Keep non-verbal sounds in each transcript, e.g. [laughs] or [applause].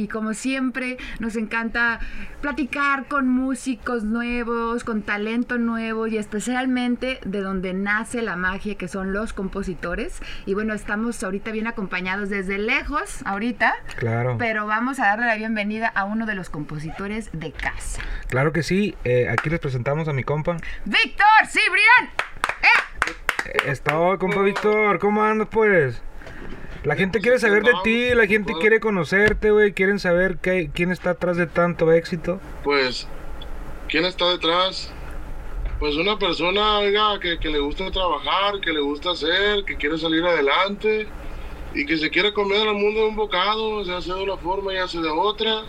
Y como siempre, nos encanta platicar con músicos nuevos, con talento nuevo y especialmente de donde nace la magia, que son los compositores. Y bueno, estamos ahorita bien acompañados desde lejos, ahorita. Claro. Pero vamos a darle la bienvenida a uno de los compositores de casa. Claro que sí. Eh, aquí les presentamos a mi compa. ¡Víctor Cibrián! ¡Eh! Está, compa Víctor. ¿Cómo andas, pues? La gente quiere saber de ti, la gente quiere conocerte, güey. Quieren saber qué, quién está atrás de tanto éxito. Pues, ¿quién está detrás? Pues una persona, oiga, que, que le gusta trabajar, que le gusta hacer, que quiere salir adelante y que se quiere comer al mundo de un bocado, ya sea de una forma, ya sea de otra.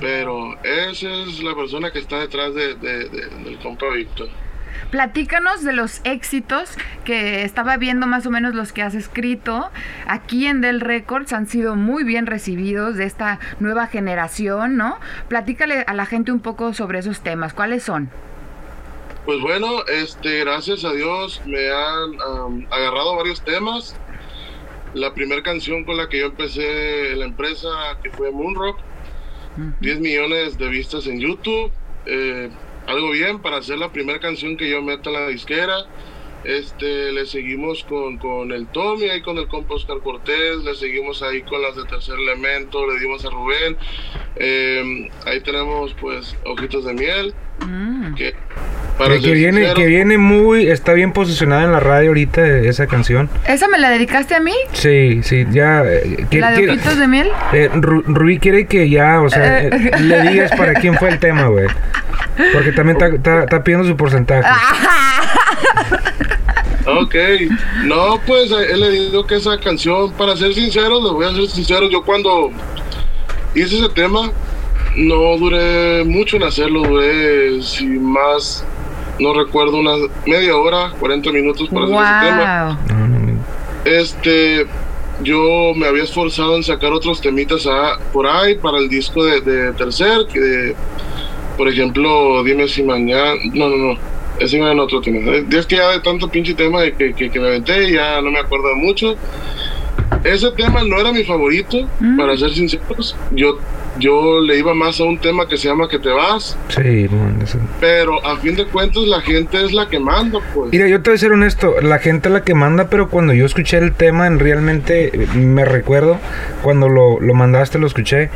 Pero esa es la persona que está detrás de, de- de- del compa Víctor. Platícanos de los éxitos que estaba viendo más o menos los que has escrito. Aquí en Del Records han sido muy bien recibidos de esta nueva generación, ¿no? Platícale a la gente un poco sobre esos temas. ¿Cuáles son? Pues bueno, este, gracias a Dios me han agarrado varios temas. La primera canción con la que yo empecé la empresa, que fue Moonrock, 10 millones de vistas en YouTube. eh, algo bien para hacer la primera canción que yo meto en la disquera. Este, le seguimos con, con el Tommy, ahí con el compa Oscar Cortés, le seguimos ahí con las de Tercer Elemento, le dimos a Rubén. Eh, ahí tenemos pues Ojitos de Miel, Mm. que Que, que viene, sincero, que viene muy, está bien posicionada en la radio ahorita esa canción. ¿Esa me la dedicaste a mí? Sí, sí, ya. eh, que- ¿La de que- ojitos de miel? eh, Ru- Rubí quiere que ya, o sea, eh, le digas para quién fue el tema, güey. [laughs] Porque también está- pidiendo su porcentaje. [laughs] Ok, no, pues eh, he leído que esa canción, para ser sincero, les voy a ser sincero, yo cuando hice ese tema, no duré mucho en hacerlo, duré, si más, no recuerdo, una media hora, 40 minutos para hacer ese tema. ¡Wow! No, no, no. Este, yo me había esforzado en sacar otros temitas a- por ahí para el disco de, de Tercer, que de- por ejemplo, dime si mañana, no, no, no, ese era en otro tema. Es que ya de tanto pinche tema de que, que, que me aventé, ya no me acuerdo de mucho. Ese tema no era mi favorito, Mm. para ser sinceros. Yo, yo le iba más a un tema que se llama Que te vas, Sí, man, eso- pero a fin de cuentas la gente es la que manda, pues. Mira, yo te voy a ser honesto, la gente es la que manda, pero cuando yo escuché el tema, en realmente me recuerdo cuando lo, lo mandaste, lo escuché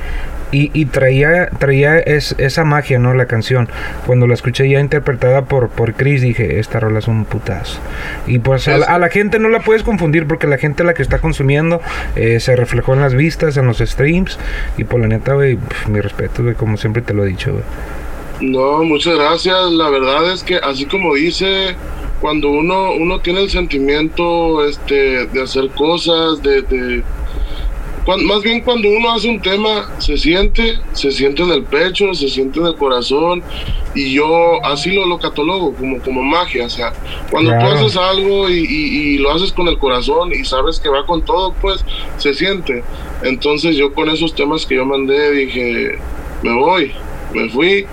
y, y traía, traía es- esa magia, ¿no? La canción. Cuando la escuché ya interpretada por, por Chris, dije, esta rola es un putazo. Y pues a la, a la gente no la puedes confundir porque la gente la que está consumiendo eh, se reflejó en las vistas, en los streams y por la neta, güey, mi respeto, güey, como siempre te lo he dicho, güey. No, muchas gracias. La verdad es que así como dice, cuando uno uno tiene el sentimiento este de hacer cosas, de, de- cuan- más bien cuando uno hace un tema se siente, se siente en el pecho, se siente en el corazón y yo así lo, lo catalogo como como magia, o sea, cuando Claro. tú haces algo y, y- y lo haces con el corazón y sabes que va con todo, pues se siente. Entonces yo con esos temas que yo mandé dije, me voy, me fui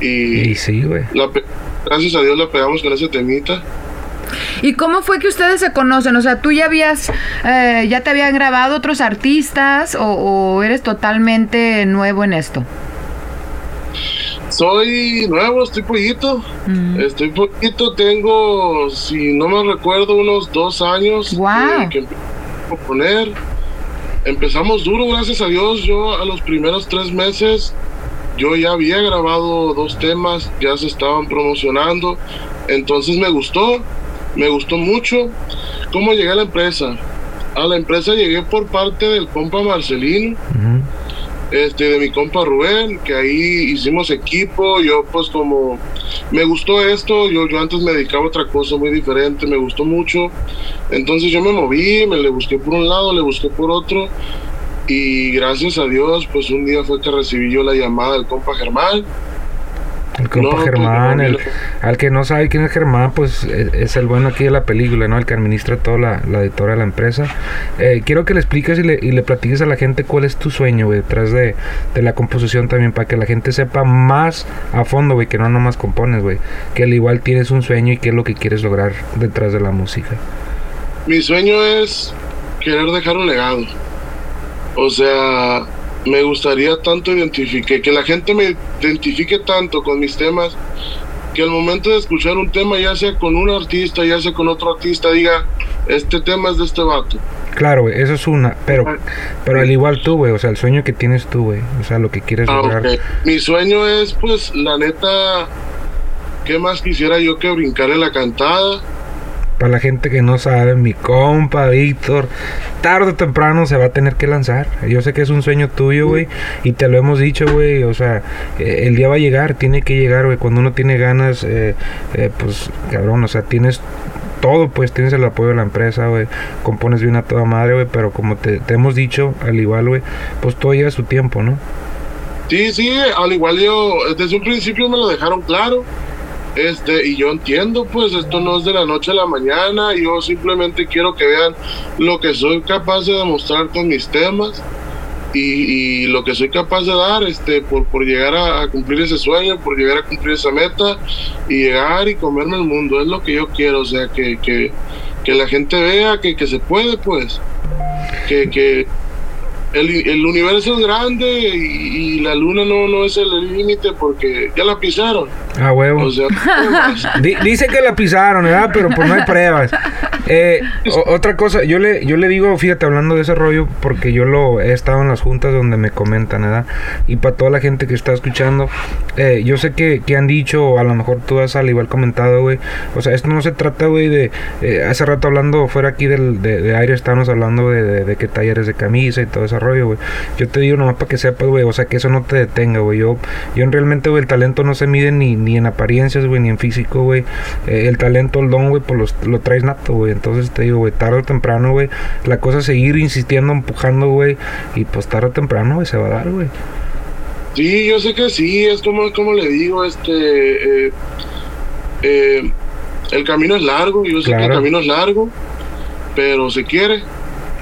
y Y sí, güey. la gracias a Dios la pegamos con ese temita. ¿Y cómo fue que ustedes se conocen? O sea, ¿tú ya habías, eh, ya te habían grabado otros artistas o, o eres totalmente nuevo en esto? Soy nuevo, estoy pollito. Mm. Estoy poquito, tengo, si no me recuerdo, unos dos años que, que empecé a componer. Empezamos duro, gracias a Dios. Yo a los primeros tres meses, yo ya había grabado dos temas, ya se estaban promocionando. Entonces me gustó, me gustó mucho. ¿Cómo llegué a la empresa? A la empresa llegué por parte del compa Marcelino Ujú. este de mi compa Rubén, que ahí hicimos equipo, yo pues como me gustó esto, yo, yo antes me dedicaba a otra cosa muy diferente, me gustó mucho, entonces yo me moví, me le busqué por un lado, le busqué por otro, y gracias a Dios, pues un día fue que recibí yo la llamada del compa Germán, El compa No, pues, Germán, el- al que no sabe quién es Germán, pues e- es el bueno aquí de la película, ¿no? El que administra toda la, la editora de la empresa. Eh, quiero que le expliques y le, y le platiques a la gente cuál es tu sueño, güey, detrás de, de la composición también, para que la gente sepa más a fondo, güey, que no nomás compones, güey, que al igual tienes un sueño y qué es lo que quieres lograr detrás de la música. Mi sueño es querer dejar un legado. O sea, me gustaría tanto identifique, que la gente me identifique tanto con mis temas, que al momento de escuchar un tema, ya sea con un artista, ya sea con otro artista, diga, este tema es de este vato. Claro, güey, eso es una, pero, pero al igual tú, güey, o sea, el sueño que tienes tú, güey, o sea, lo que quieres Ah, lograr. Mi sueño es, pues, la neta, ¿qué más quisiera yo que brincar en la cantada? Para la gente que no sabe, mi compa Víctor, tarde o temprano se va a tener que lanzar. Yo sé que es un sueño tuyo, güey, y te lo hemos dicho, güey. O sea, eh, el día va a llegar, tiene que llegar, güey. Cuando uno tiene ganas, eh, eh, pues, cabrón, o sea, tienes todo, pues tienes el apoyo de la empresa, güey. Compones bien a toda madre, güey, pero como te, hemos dicho, al igual, güey, pues todo lleva su tiempo, ¿no? Sí, sí, al igual yo, desde un principio me lo dejaron claro. Este, y yo entiendo, pues esto no es de la noche a la mañana, yo simplemente quiero que vean lo que soy capaz de demostrar con mis temas y, lo que soy capaz de dar este, por, por llegar a, a cumplir ese sueño, por llegar a cumplir esa meta y llegar y comerme el mundo, es lo que yo quiero, o sea, que, que, que la gente vea que, que se puede, pues, que, que el, el universo es grande y, y la luna no, no es el límite porque ya la pisaron. Ah, huevo. O sea, [laughs] Di- dice que la pisaron, ¿verdad? Pero pues no hay pruebas. Eh, otra cosa, yo le, yo le digo, fíjate, hablando de ese rollo, porque yo lo he estado en las juntas donde me comentan, ¿verdad? Y para toda la gente que está escuchando, eh, yo sé que, que han dicho, a lo mejor tú has al igual comentado, güey. O sea, esto no se trata, güey, de. eh, hace rato hablando fuera aquí del, de, de aire, estábamos hablando de, de, de qué talleres de camisa y todo ese güey. Yo te digo nomás para que sepas, güey, o sea, que eso no te detenga, güey. Yo, yo realmente, güey, el talento no se mide ni, ni en apariencias, güey, ni en físico, güey. Eh, el talento, el don, güey, pues los- lo traes nato, güey. Entonces te digo, güey, tarde o temprano, güey, la cosa es seguir insistiendo, empujando, güey. Y pues tarde o temprano, güey, se va a dar, güey. sí, yo sé que sí, es como, como le digo, este, eh, eh, el camino es largo, yo sé que el Claro. camino es largo, pero se quiere.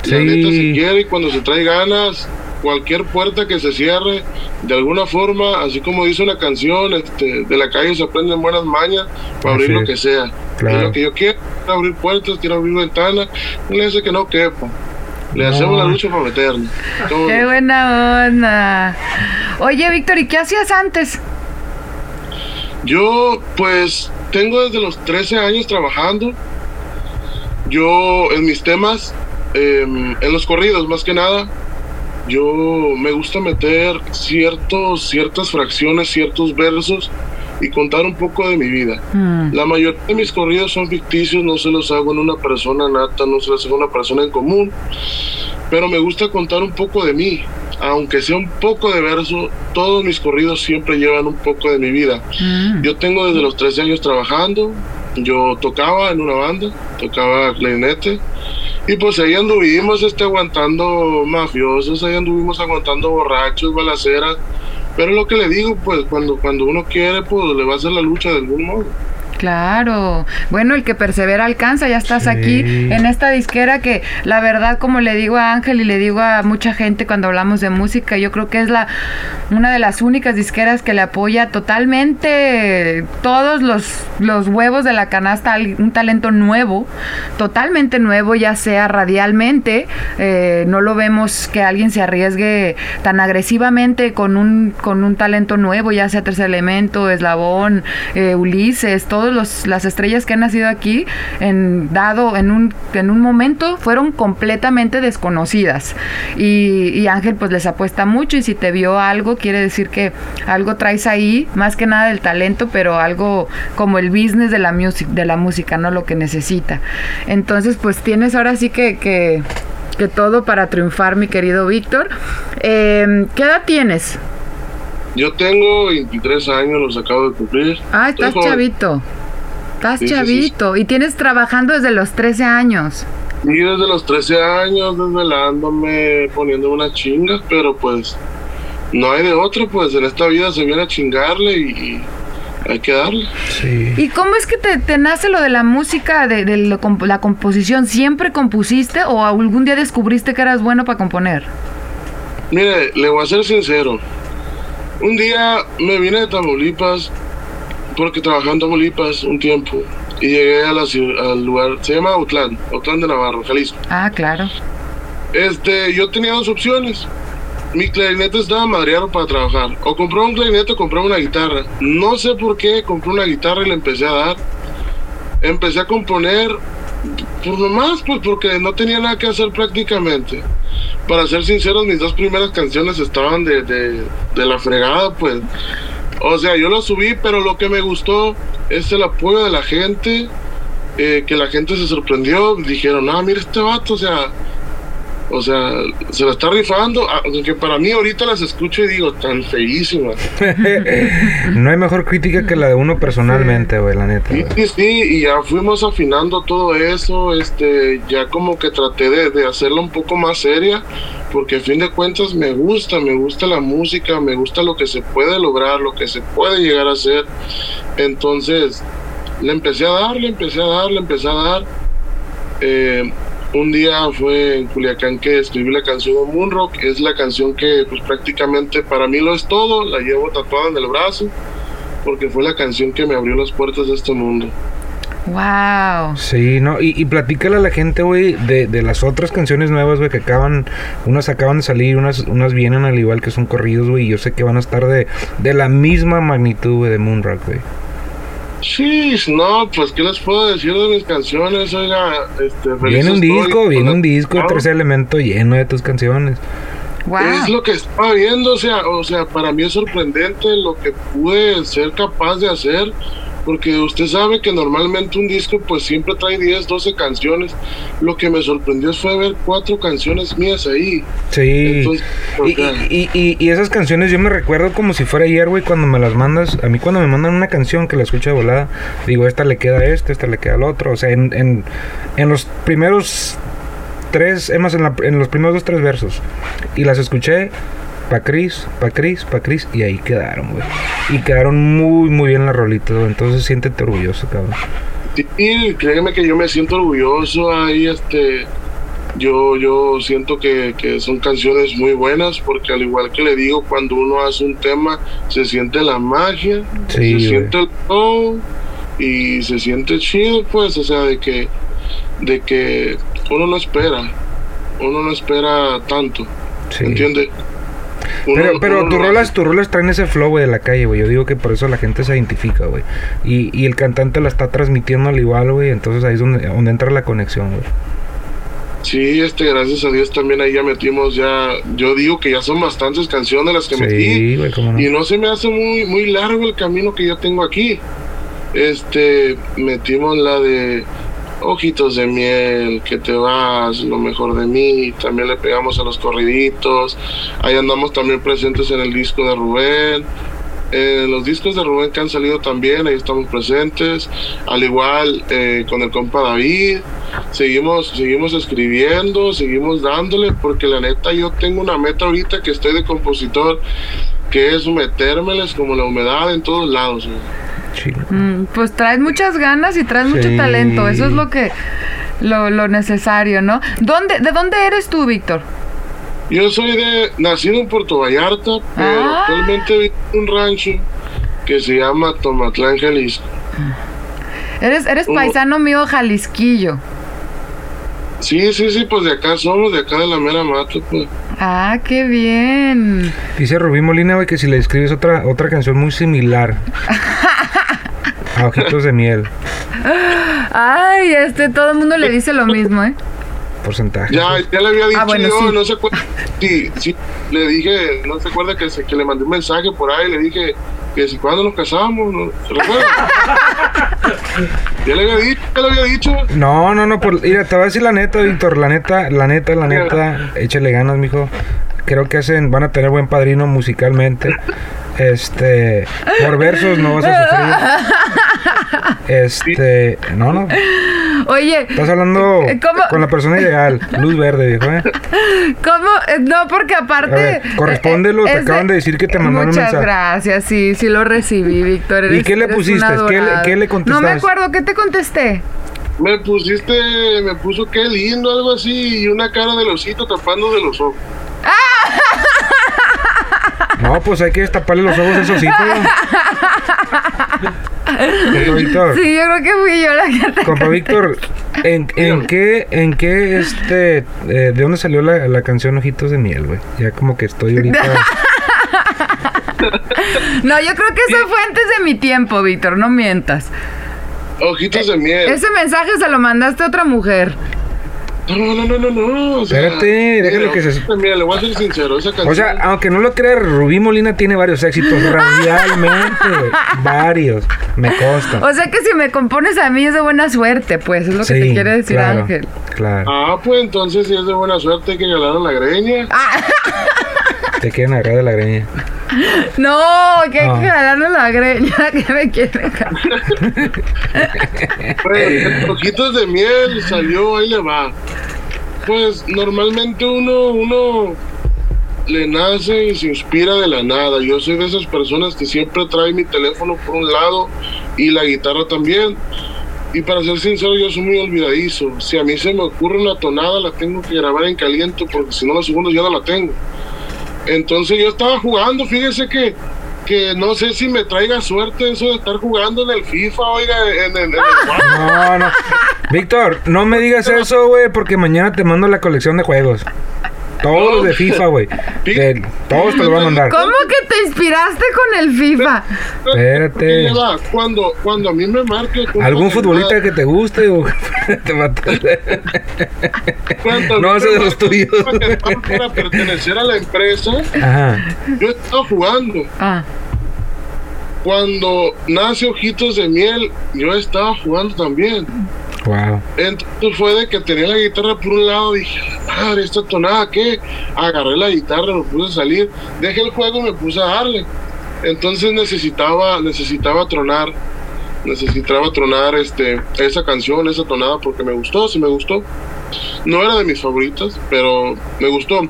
La Sí. neta se quiere y cuando se trae ganas, cualquier puerta que se cierre, de alguna forma, así como dice una canción, este, de la calle se aprenden buenas mañas para abrir lo es. que sea. Claro. Es lo que yo quiero, quiero abrir puertas, quiero abrir ventanas, no le hace que no quepa. Le No. hacemos la lucha para meterle. ¿Cómo Qué buena onda. Oye, Víctor, ¿y qué hacías antes? Yo, pues, tengo desde los 13 años trabajando. Yo, en mis temas, em, en los corridos más que nada, yo me gusta meter ciertos, ciertas fracciones, ciertos versos y contar un poco de mi vida. Mm, La mayoría de mis corridos son ficticios, no se los hago en una persona nata, no se los hago en una persona en común, pero me gusta contar un poco de mí. Aunque sea un poco de verso, todos mis corridos siempre llevan un poco de mi vida. mm. Yo tengo desde los 13 años trabajando, yo tocaba en una banda, tocaba clarinete, y pues ahí anduvimos este, aguantando mafiosos, ahí anduvimos aguantando borrachos, balaceras, pero lo que le digo, pues cuando, cuando uno quiere, pues le va a hacer la lucha de algún modo. Claro. Bueno, el que persevera alcanza, ya estás Sí. aquí en esta disquera que la verdad, como le digo a Ángel y le digo a mucha gente cuando hablamos de música, yo creo que es la una de las únicas disqueras que le apoya totalmente todos los, los huevos de la canasta, un talento nuevo, totalmente nuevo, ya sea radialmente, eh, no lo vemos que alguien se arriesgue tan agresivamente con un, con un talento nuevo, ya sea Tercer Elemento, Eslabón, eh, Ulises, todas las estrellas que han nacido aquí, en, dado en un, en un momento, fueron completamente desconocidas. Y, y Ángel pues les apuesta mucho y si te vio algo, quiere decir que algo traes ahí, más que nada del talento, pero algo como el business de la, music, de la música, no lo que necesita. Entonces pues tienes ahora sí que... que que todo para triunfar, mi querido Víctor. Eh, ¿Qué edad tienes? Yo tengo 23 años, los acabo de cumplir. Ah, estás chavito. Estás Sí, sí, sí, chavito. Y tienes trabajando desde los 13 años. Y desde los 13 años, desvelándome, poniendo unas chingas, pero pues no hay de otro, pues en esta vida se viene a chingarle y, hay que darle. Sí. ¿Y cómo es que te, te nace lo de la música, de, de lo la composición? ¿Siempre compusiste o algún día descubriste que eras bueno para componer? Mire, le voy a ser sincero. Un día me vine de Tamaulipas, porque trabajé en Tamaulipas un tiempo, y llegué a la ciu- al lugar, se llama Autlán, Autlán de Navarro, Jalisco. Ah, claro. Este, yo tenía dos opciones. Mi clarinete estaba madreado para trabajar. O compraba un clarinete o compraba una guitarra. No sé por qué compré una guitarra y le empecé a dar. Empecé a componer, pues nomás, pues porque no tenía nada que hacer prácticamente. Para ser sinceros, mis dos primeras canciones estaban de, de, de la fregada, pues. O sea, yo lo subí, pero lo que me gustó es el apoyo de la gente. eh, que la gente se sorprendió. Dijeron, ah, mira este vato, o sea, o sea, se la está rifando. Que para mí ahorita las escucho y digo, tan feísimas. [laughs] no hay mejor crítica que la de uno personalmente, güey, la neta. Sí, sí, sí, y ya fuimos afinando todo eso, este, ya como que traté de, de hacerla un poco más seria, porque a fin de cuentas me gusta, me gusta la música, me gusta lo que se puede lograr, lo que se puede llegar a hacer. Entonces, le empecé a dar, le empecé a dar, le empecé a dar. Eh, un día fue en Culiacán que escribí la canción de Moonrock, es la canción que pues prácticamente para mí lo es todo, la llevo tatuada en el brazo, porque fue la canción que me abrió las puertas de este mundo. Wow. Sí, no, y, y platícale a la gente, güey, de, de las otras canciones nuevas, güey, que acaban, unas acaban de salir, unas, unas vienen al igual que son corridos, güey, y yo sé que van a estar de, de la misma magnitud, güey, de Moonrock, güey. Sí, no, pues qué les puedo decir de mis canciones, oiga, este, feliz Viene un estoy disco, viene un disco, Ah, tercer elemento lleno de tus canciones. Wow. Es lo que estaba viendo, o sea, o sea, para mí es sorprendente lo que pude ser capaz de hacer, porque usted sabe que normalmente un disco pues siempre trae 10, 12 canciones. Lo que me sorprendió fue ver cuatro canciones mías ahí. Sí. Entonces, Y, y, y, y esas canciones yo me recuerdo como si fuera ayer, güey, cuando me las mandas. A mí cuando me mandan una canción que la escucho de volada, digo, esta le queda a este, esta le queda al otro. O sea, en, en, en los primeros tres, es más, en, la- en los primeros dos, tres versos. Y las escuché pa' Cris, pa' Cris, pa' Cris, y ahí quedaron, güey. Y quedaron muy, muy bien las rolitas, güey. Entonces siéntete orgulloso, cabrón. Y créeme que yo me siento orgulloso ahí, este, yo, yo siento que, que son canciones muy buenas porque al igual que le digo, cuando uno hace un tema se siente la magia, Sí, se güey. siente el flow y se siente chido, pues, o sea, de que, de que uno no espera, uno no espera tanto, Sí. ¿entiendes? Pero, pero tus rolas, tus rolas traen ese flow, güey, de la calle, güey. Yo digo que por eso la gente se identifica, güey. Y, y el cantante la está transmitiendo al igual, güey. Entonces ahí es donde, donde entra la conexión, güey. Sí, este, gracias a Dios también ahí ya metimos ya, yo digo que ya son bastantes canciones las que metí. Sí, güey, cómo no. Y no se me hace muy, muy largo el camino que yo tengo aquí. Este, metimos la de Ojitos de miel, que te vas, lo mejor de mí. También le pegamos a los corriditos. Ahí andamos también presentes en el disco de Rubén. En los discos de Rubén que han salido también, ahí estamos presentes. Al igual eh, con el compa David. Seguimos, seguimos escribiendo, seguimos dándole, porque la neta yo tengo una meta ahorita que estoy de compositor, que es metérmeles como la humedad en todos lados. Mm, pues traes muchas ganas y traes mucho talento. Eso es lo que lo, lo necesario, ¿no? ¿Dónde, ¿De dónde eres tú, Víctor? Yo soy de, nacido en Puerto Vallarta, pero Ah. actualmente vivo en un rancho que se llama Tomatlán, Jalisco. Eres, eres paisano mío jalisquillo. Sí, sí, sí, pues de acá somos, de acá de la mera mata, pues. Ah, qué bien. Dice Rubí Molina, güey, que si le escribes otra, otra canción muy similar. [laughs] a Ojitos de Miel. Ay, este, todo el mundo le dice lo mismo, ¿eh? Porcentaje. Ya, ya le había dicho Ah, bueno, yo, sí. no se acuerda. Sí, sí, le dije, no se acuerda que, se- que le mandé un mensaje por ahí, le dije que si cuando nos casamos, ¿no? ¿se recuerda? ya le había dicho, ya le había dicho. No, no, no, por, mira, te voy a decir la neta, Víctor, la neta, la neta, la neta, échale ganas, mijo. Creo que hacen, van a tener buen padrino musicalmente. Este, por versos no vas a sufrir. [laughs] Este, no, no. Oye, Estás hablando Eh, ¿Cómo? con la persona ideal. Luz verde, viejo, ¿eh? ¿cómo? Eh, No, porque aparte... Ver, correspóndelo, te acaban de decir que te mandaron un Muchas mensaje. gracias, sí, sí lo recibí, Víctor. ¿Y qué le pusiste? un ¿Qué le- qué le No me contestaste? acuerdo, ¿qué te contesté? Me pusiste, me puso qué lindo, algo así, y una cara de osito tapando de los ojos. No, pues hay que destaparle los ojos a esos sitios. [laughs] [laughs] Compa Víctor, Sí, yo creo que fui yo la que te... compa Víctor, ¿en, en qué, en qué, este, eh, de dónde salió la, la canción Ojitos de Miel, güey? Ya como que estoy ahorita... [laughs] No, yo creo que eso fue antes de mi tiempo, Víctor, no mientas. Ojitos de miel. Ese mensaje se lo mandaste a otra mujer. No, no, no, no, no. O sea, Espérate, déjale mira, que se- miel, le voy a ser sincero, esa canción. O sea, aunque no lo creas, Rubí Molina tiene varios éxitos, [laughs] realmente. Varios, me consta. O sea que si me compones a mí es de buena suerte, pues, es lo que te quiere decir claro, Ángel. Claro, Ah, pues entonces si es de buena suerte que ganaron la greña. te quieren agarrar de la greña. No, que hay Ah. que jalarnos la greña, [laughs] que me quiere jalar. [laughs] Ojitos de miel salió, ahí le va. Pues normalmente uno, uno le nace y se inspira de la nada. Yo soy de esas personas que siempre trae mi teléfono por un lado y la guitarra también. Y para ser sincero, yo soy muy olvidadizo. Si a mí se me ocurre una tonada, la tengo que grabar en caliente porque si no, la segunda ya no la tengo. Entonces yo estaba jugando, fíjese que, que no sé si me traiga suerte eso de estar jugando en el FIFA, oiga, en, el- en el [laughs] No, no. Víctor, no me digas eso, güey, porque mañana te mando la colección de juegos. Todos los de FIFA, güey. [laughs] De- Todos te los voy a mandar. ¿Cómo que te inspiraste con el FIFA? Espérate. Va, Cuando, cuando a mí me marque... compa, ¿Algún que futbolista que te guste? o- [laughs] te cuando a mí No, me ese de los marque, tuyos. compa, [laughs] que está Para pertenecer a la empresa, Ajá. yo estaba jugando. Ah, Cuando nace Ojitos de Miel, yo estaba jugando también. Wow. Entonces fue de que tenía la guitarra por un lado, dije, madre, esta tonada, ¿qué? Agarré la guitarra, me puse a salir, dejé el juego y me puse a darle. Entonces necesitaba, necesitaba tronar, necesitaba tronar este, esa canción, esa tonada, porque me gustó, sí me gustó. No era de mis favoritas, pero me gustó.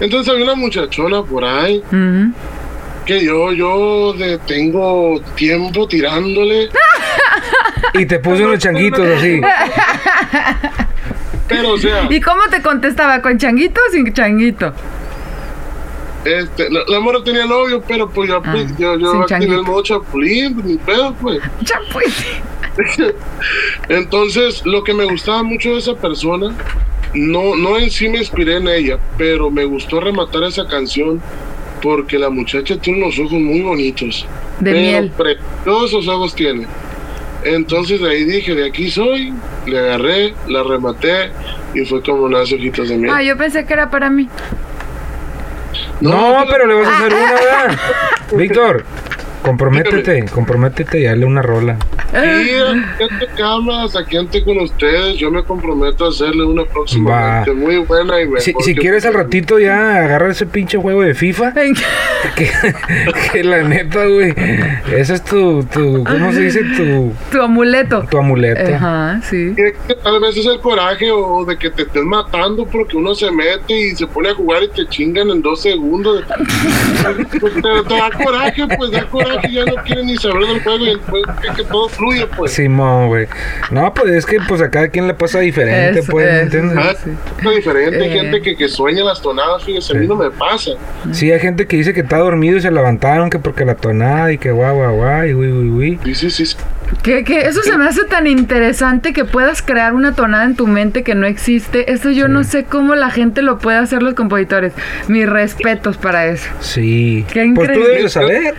Entonces había una muchachona por ahí ujú. que yo, yo de, tengo tiempo tirándole. [laughs] Y te puse unos changuitos así. [laughs] Pero, o sea, ¿Y cómo te contestaba? ¿Con changuito o sin changuito? este, la, la morra tenía novio, pero pues ya, pues, Ah, yo, yo changuito. el modo chapulín, ni pedo, pues. [laughs] Chapuín. [laughs] Entonces, lo que me gustaba mucho de esa persona, no, no en sí me inspiré en ella, pero me gustó rematar esa canción porque la muchacha tiene unos ojos muy bonitos. De miel. Preciosos ojos tiene. Entonces ahí dije, de aquí soy, le agarré, la rematé y fue como nace Ojitos de Miel. Ah, yo pensé que era para mí. No, pero le vas a hacer una, ¿verdad? [laughs] Víctor, comprométete, comprométete y dale una rola. Y aquí ante cámaras, aquí ante con ustedes, yo me comprometo a hacerle una próximamente muy buena y mejor Si, si quieres al ratito ya agarra ese pinche juego de FIFA. Que, que la neta, güey. Ese es tu, tu, ¿cómo se dice? Tu, Tu amuleto. tu amuleto. Ajá, sí. que- que Tal vez es el coraje o de que te estés matando porque uno se mete y se pone a jugar y te chingan en dos segundos. Pues [laughs] te, te da coraje, pues da coraje, ya no quieren ni saber del juego y después que, que todo fluye, pues. Simón, güey. No, pues es que pues a cada quien le pasa diferente, Eso, pues, ¿me eso, entiendes? Ah, sí. Es diferente, hay Eh. gente que, que sueña las tonadas, fíjese, a mí no me pasa. Sí, hay gente que dice que está dormido y se levantaron que porque la tonada y que guau, guau, guau, y uy, uy, uy. Sí, sí, sí. Que, que eso se me hace tan interesante que puedas crear una tonada en tu mente que no existe. Eso yo no sé cómo la gente lo puede hacer los compositores. Mis respetos para eso. Sí. Qué Pues tú increíble. debes de saber.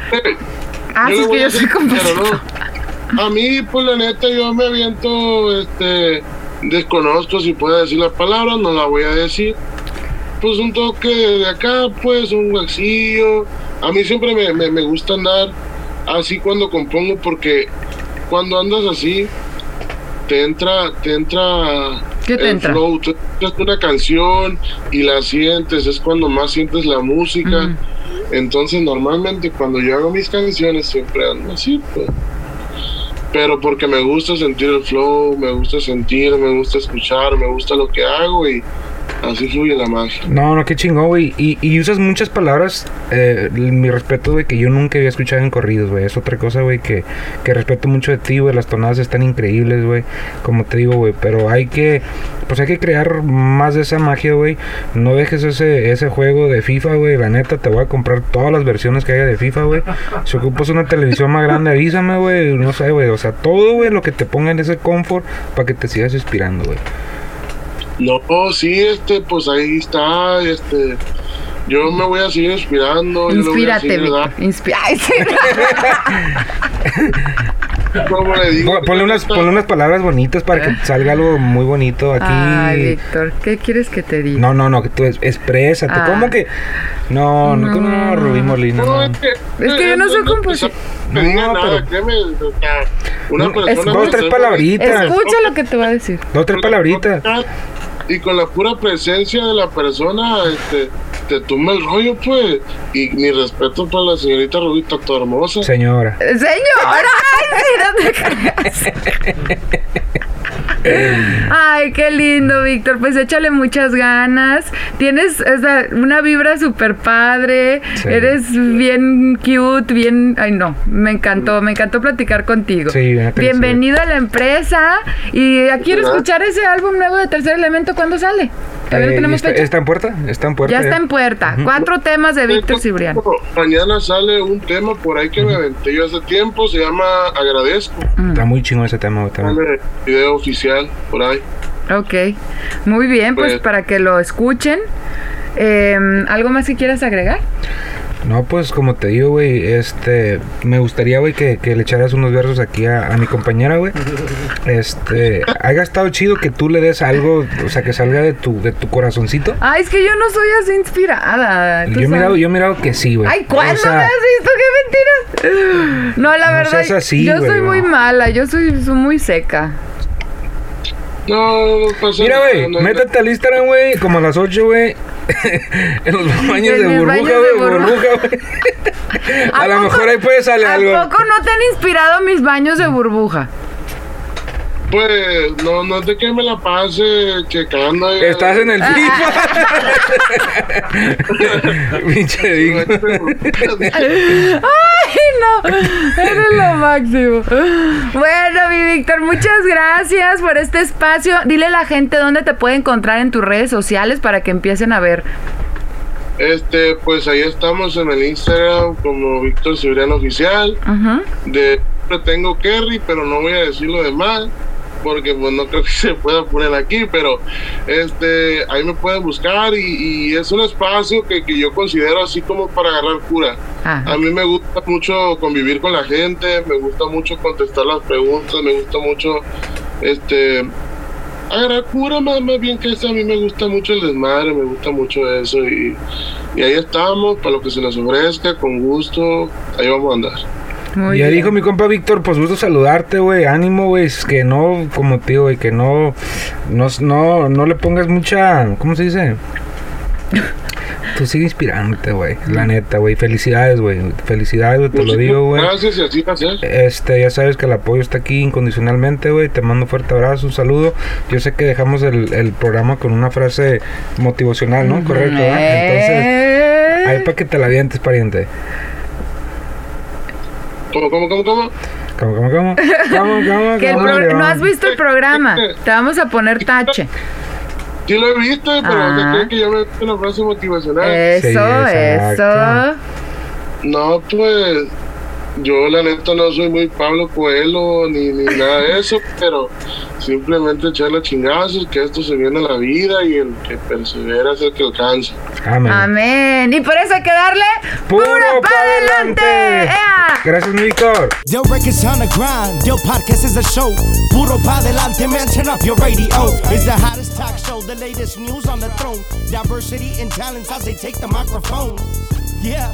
Ah, Yo sí, es que a yo soy compositor. ¿no? A mí, pues la neta, yo me aviento, este, desconozco si puedo decir la palabra, no la voy a decir. Pues un toque de acá, pues un waxillo. A mí siempre me, me, me gusta andar así cuando compongo porque cuando andas así, te entra, te entra ¿Qué te el entra? flow. Tú escuchas una canción y la sientes, es cuando más sientes la música. Entonces, normalmente cuando yo hago mis canciones siempre ando así, pues. pero porque me gusta sentir el flow, me gusta sentir, me gusta escuchar, me gusta lo que hago y así fluye la magia. No, no, qué chingón, güey. Y, y usas muchas palabras, eh, mi respeto, güey, que yo nunca había escuchado en corridos, güey. Es otra cosa, güey, que, que respeto mucho de ti, güey. Las tonadas están increíbles, güey. Como te digo, güey. Pero hay que, pues hay que crear más de esa magia, güey. No dejes ese, ese juego de FIFA, güey. La neta, te voy a comprar todas las versiones que haya de FIFA, güey. Si ocupas una televisión más grande, avísame, güey. No sé, güey. O sea, todo, güey, lo que te ponga en ese confort para que te sigas inspirando, güey. No, sí, este, pues ahí está, este, yo me voy a seguir inspirando. yo le voy a Inspírate, seguir Víctor. Inspi- [laughs] Ay, sí. [laughs] ¿cómo le digo? Pon- Ponle unas, ponle unas palabras bonitas para que salga algo muy bonito aquí. Ay, Víctor, ¿qué quieres que te diga? No, no, no, que tú es- exprésate. Ah. ¿Cómo que? No, no, no, no, Rubí Molina, No, no. es que, Es que yo no soy no, composi- no nada, pero- créeme, o sea, una persona es- dos, tres palabritas. Escucha lo que te va a decir. Dos, tres palabritas. Y con la pura presencia de la persona, este, te tumba el rollo, pues. Y mi respeto para la señorita Rubita, tu hermosa. Señora. Señora, ay, sí, no te creas. [laughs] [laughs] Ay, qué lindo, Víctor. Pues échale muchas ganas. Tienes o sea, una vibra súper padre. Sí. Eres bien cute, bien. Ay, no. Me encantó, me encantó platicar contigo. Sí, Bienvenido a la empresa. Y quiero escuchar ese álbum nuevo de Tercer Elemento. ¿Cuándo sale? Todavía Eh, tenemos está, fecha. está en puerta? Está en puerta. ya está en puerta. Cuatro temas de Víctor Cibriano. Mañana sale un tema por ahí que me aventé yo hace tiempo, se llama Agradezco. Está muy chingón ese tema, también. Video oficial por ahí. Ok, muy bien, pues Pues- para que lo escuchen. Eh, ¿Algo más que quieras agregar? No, pues como te digo, güey, este, me gustaría, güey, que, que le echaras unos versos aquí a, a mi compañera, güey. [laughs] Este, haya estado chido que tú le des algo, o sea, que salga de tu, de tu corazoncito. Ay, es que yo no soy así inspirada. tú Yo he mirado, yo he mirado que sí, güey. Ay, ¿cuándo O sea, me has visto? ¡Qué mentiras! [laughs] No, la No verdad, seas así, yo soy no. muy mala, yo soy, soy muy seca. No, no pasa Mira, güey, no métete al Instagram, güey, como a las 8, güey. [laughs] en los baños En de burbuja, güey, burbuja. [laughs] güey. A, ¿A lo mejor ahí puede salir ¿A algo. poco no te han inspirado mis baños de burbuja? Pues, no, no es de que me la pase checando. Estás en el FIFA. [laughs] Pinche Vic. Eres lo máximo. Bueno, mi Víctor, muchas gracias por este espacio. Dile a la gente dónde te puede encontrar en tus redes sociales para que empiecen a ver. Este, pues ahí estamos en el Instagram como Víctor Cibriano Oficial. Ujú. De tengo Kerry, pero no voy a decir lo demás porque pues no creo que [laughs] se pueda poner aquí, pero este ahí me pueden buscar y, y es un espacio que, que yo considero así como para agarrar cura. Ajá. A mí me gusta mucho convivir con la gente, me gusta mucho contestar las preguntas, me gusta mucho este agarrar cura más, más bien que eso, a mí me gusta mucho el desmadre, me gusta mucho eso y, y ahí estamos, para lo que se nos ofrezca, con gusto, ahí vamos a andar. Muy ya bien. dijo mi compa Víctor, pues gusto saludarte, güey. Ánimo, güey. Es que no, como te digo, güey, que no, no, no, no le pongas mucha, ¿cómo se dice? Tú sigue inspirándote, güey. La neta, güey. Felicidades, güey. Felicidades, güey. Te lo digo, güey. Gracias y así. Este, ya sabes que el apoyo está aquí incondicionalmente, güey. Te mando un fuerte abrazo, un saludo. Yo sé que dejamos el, el programa con una frase motivacional, ¿no? Correcto, ¿verdad? Entonces, Eh. ahí para que te la vientes, pariente. ¿Cómo, cómo, cómo, cómo? ¿Cómo, cómo, cómo? ¿Cómo, cómo, Que el cómo, pro- cómo? no has visto el programa. Te vamos a poner [laughs] tache. Sí lo he visto, pero Ah. ¿usted cree que yo me he visto una frase motivacional? Eso, exacto. eso. No, pues yo la neta no soy muy Pablo Coelho ni, ni nada de eso, pero simplemente echarle chingazos, que esto se viene a la vida y el que persevera es el que alcanza. Amén. Amén. Y por eso hay que darle ¡Puro puro pa' para adelante. adelante! ¡Ea! Gracias, mi Víctor. Del records on the grind, Del podcast is a show. Puro pa' delante, man, turn up your radio. It's the hottest talk show, the latest news on the throne. Diversity and talents as they take the microphone. Yeah,